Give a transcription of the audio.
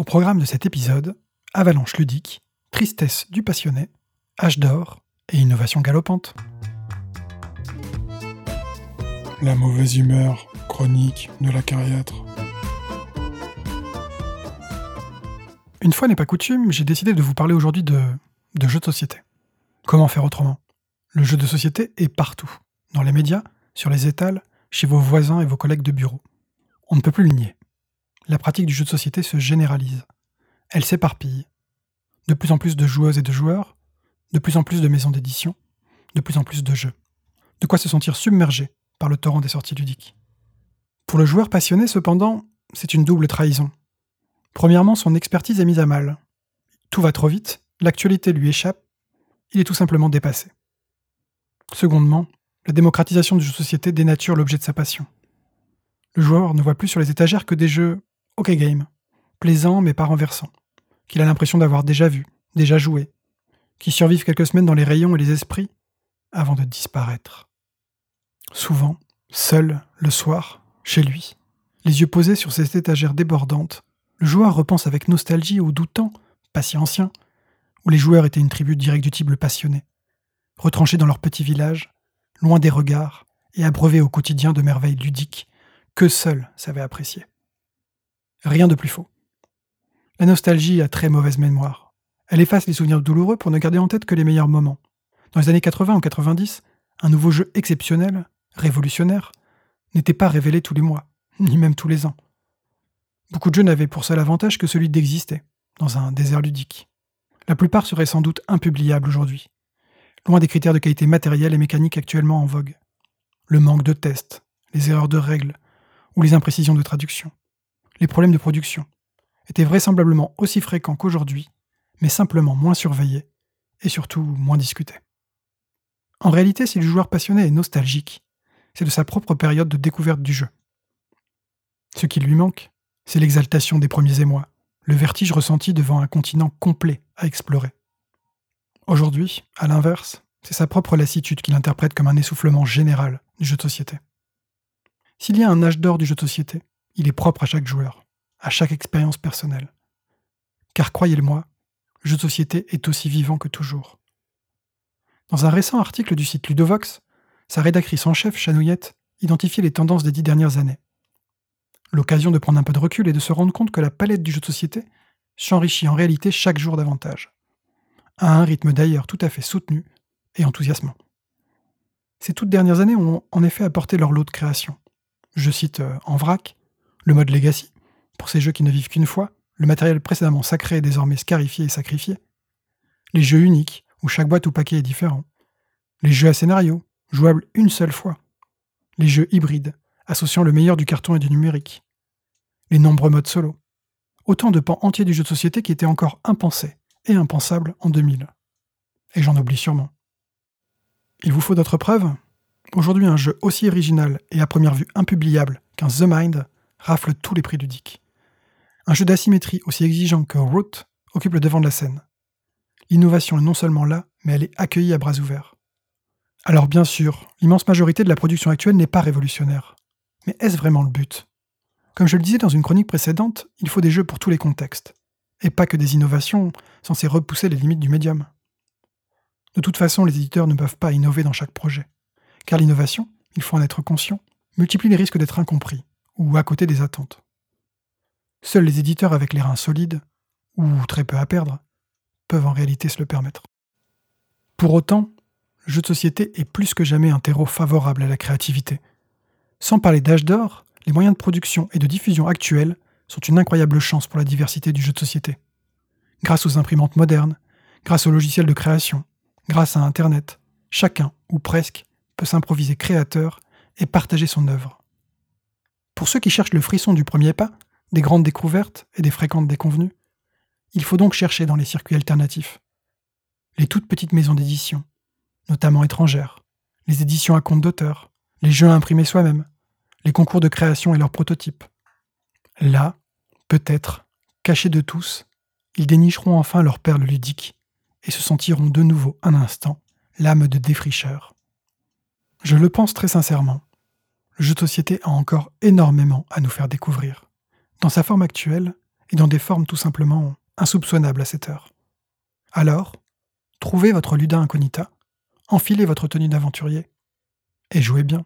Au programme de cet épisode, avalanche ludique, tristesse du passionné, âge d'or et innovation galopante. La mauvaise humeur chronique de la cariatre. Une fois n'est pas coutume, j'ai décidé de vous parler aujourd'hui de, de jeux de société. Comment faire autrement? Le jeu de société est partout, dans les médias, sur les étals, chez vos voisins et vos collègues de bureau. On ne peut plus le nier. La pratique du jeu de société se généralise. Elle s'éparpille. De plus en plus de joueuses et de joueurs, de plus en plus de maisons d'édition, de plus en plus de jeux. De quoi se sentir submergé par le torrent des sorties ludiques. Pour le joueur passionné, cependant, c'est une double trahison. Premièrement, son expertise est mise à mal. Tout va trop vite, l'actualité lui échappe, il est tout simplement dépassé. Secondement, la démocratisation du jeu de société dénature l'objet de sa passion. Le joueur ne voit plus sur les étagères que des jeux OK game, plaisants mais pas renversants, qu'il a l'impression d'avoir déjà vu, déjà joué, qui survivent quelques semaines dans les rayons et les esprits avant de disparaître. Souvent, seul, le soir, chez lui, les yeux posés sur cette étagère débordante, le joueur repense avec nostalgie au doux temps, pas si ancien, où les joueurs étaient une tribu d'irréductibles passionnés, retranchés dans leur petit village, loin des regards et abreuvés au quotidien de merveilles ludiques que seuls savaient apprécier. Rien de plus faux. La nostalgie a très mauvaise mémoire. Elle efface les souvenirs douloureux pour ne garder en tête que les meilleurs moments. Dans les années 80 ou 90, un nouveau jeu exceptionnel, révolutionnaire, n'était pas révélé tous les mois, ni même tous les ans. Beaucoup de jeux n'avaient pour seul avantage que celui d'exister, dans un désert ludique. La plupart seraient sans doute impubliables aujourd'hui, loin des critères de qualité matérielle et mécanique actuellement en vogue. Le manque de tests, les erreurs de règles ou les imprécisions de traduction, les problèmes de production, étaient vraisemblablement aussi fréquents qu'aujourd'hui, mais simplement moins surveillés et surtout moins discutés. En réalité, si le joueur passionné est nostalgique, c'est de sa propre période de découverte du jeu. Ce qui lui manque, c'est l'exaltation des premiers émois, le vertige ressenti devant un continent complet à explorer. Aujourd'hui, à l'inverse, c'est sa propre lassitude qu'il interprète comme un essoufflement général du jeu de société. S'il y a un âge d'or du jeu de société, il est propre à chaque joueur, à chaque expérience personnelle. Car croyez-le-moi, le jeu de société est aussi vivant que toujours. Dans un récent article du site Ludovox, sa rédactrice en chef, Chanouillette, identifiait les tendances des dix dernières années. L'occasion de prendre un peu de recul et de se rendre compte que la palette du jeu de société s'enrichit en réalité chaque jour davantage, à un rythme d'ailleurs tout à fait soutenu et enthousiasmant. Ces toutes dernières années ont en effet apporté leur lot de création. Je cite euh, en vrac le mode Legacy, pour ces jeux qui ne vivent qu'une fois, le matériel précédemment sacré est désormais scarifié et sacrifié. Les jeux uniques, où chaque boîte ou paquet est différent. Les jeux à scénario, jouables une seule fois. Les jeux hybrides, associant le meilleur du carton et du numérique. Les nombreux modes solo. Autant de pans entiers du jeu de société qui étaient encore impensés et impensables en 2000. Et j'en oublie sûrement. Il vous faut d'autres preuves? Aujourd'hui, un jeu aussi original et à première vue impubliable qu'un The Mind rafle tous les prix. Un jeu d'asymétrie aussi exigeant que Root occupe le devant de la scène. L'innovation est non seulement là, mais elle est accueillie à bras ouverts. Alors bien sûr, l'immense majorité de la production actuelle n'est pas révolutionnaire. Mais est-ce vraiment le but? Comme je le disais dans une chronique précédente, il faut des jeux pour tous les contextes, et pas que des innovations censées repousser les limites du médium. De toute façon, les éditeurs ne peuvent pas innover dans chaque projet, car l'innovation, il faut en être conscient, multiplie les risques d'être incompris, ou à côté des attentes. Seuls les éditeurs avec les reins solides, ou très peu à perdre, peuvent en réalité se le permettre. Pour autant, le jeu de société est plus que jamais un terreau favorable à la créativité. Sans parler d'âge d'or, les moyens de production et de diffusion actuels sont une incroyable chance pour la diversité du jeu de société. Grâce aux imprimantes modernes, grâce aux logiciels de création, grâce à Internet, chacun, ou presque, peut s'improviser créateur et partager son œuvre. Pour ceux qui cherchent le frisson du premier pas, des grandes découvertes et des fréquentes déconvenues, il faut donc chercher dans les circuits alternatifs. Les toutes petites maisons d'édition, notamment étrangères, les éditions à compte d'auteur, les jeux à imprimer soi-même, les concours de création et leurs prototypes. Là, peut-être, cachés de tous, ils dénicheront enfin leurs perles ludiques et se sentiront de nouveau un instant l'âme de défricheur. Je le pense très sincèrement. Le jeu de société a encore énormément à nous faire découvrir. Dans sa forme actuelle, et dans des formes tout simplement insoupçonnables à cette heure. Alors, trouvez votre luda incognita, enfilez votre tenue d'aventurier et jouez bien.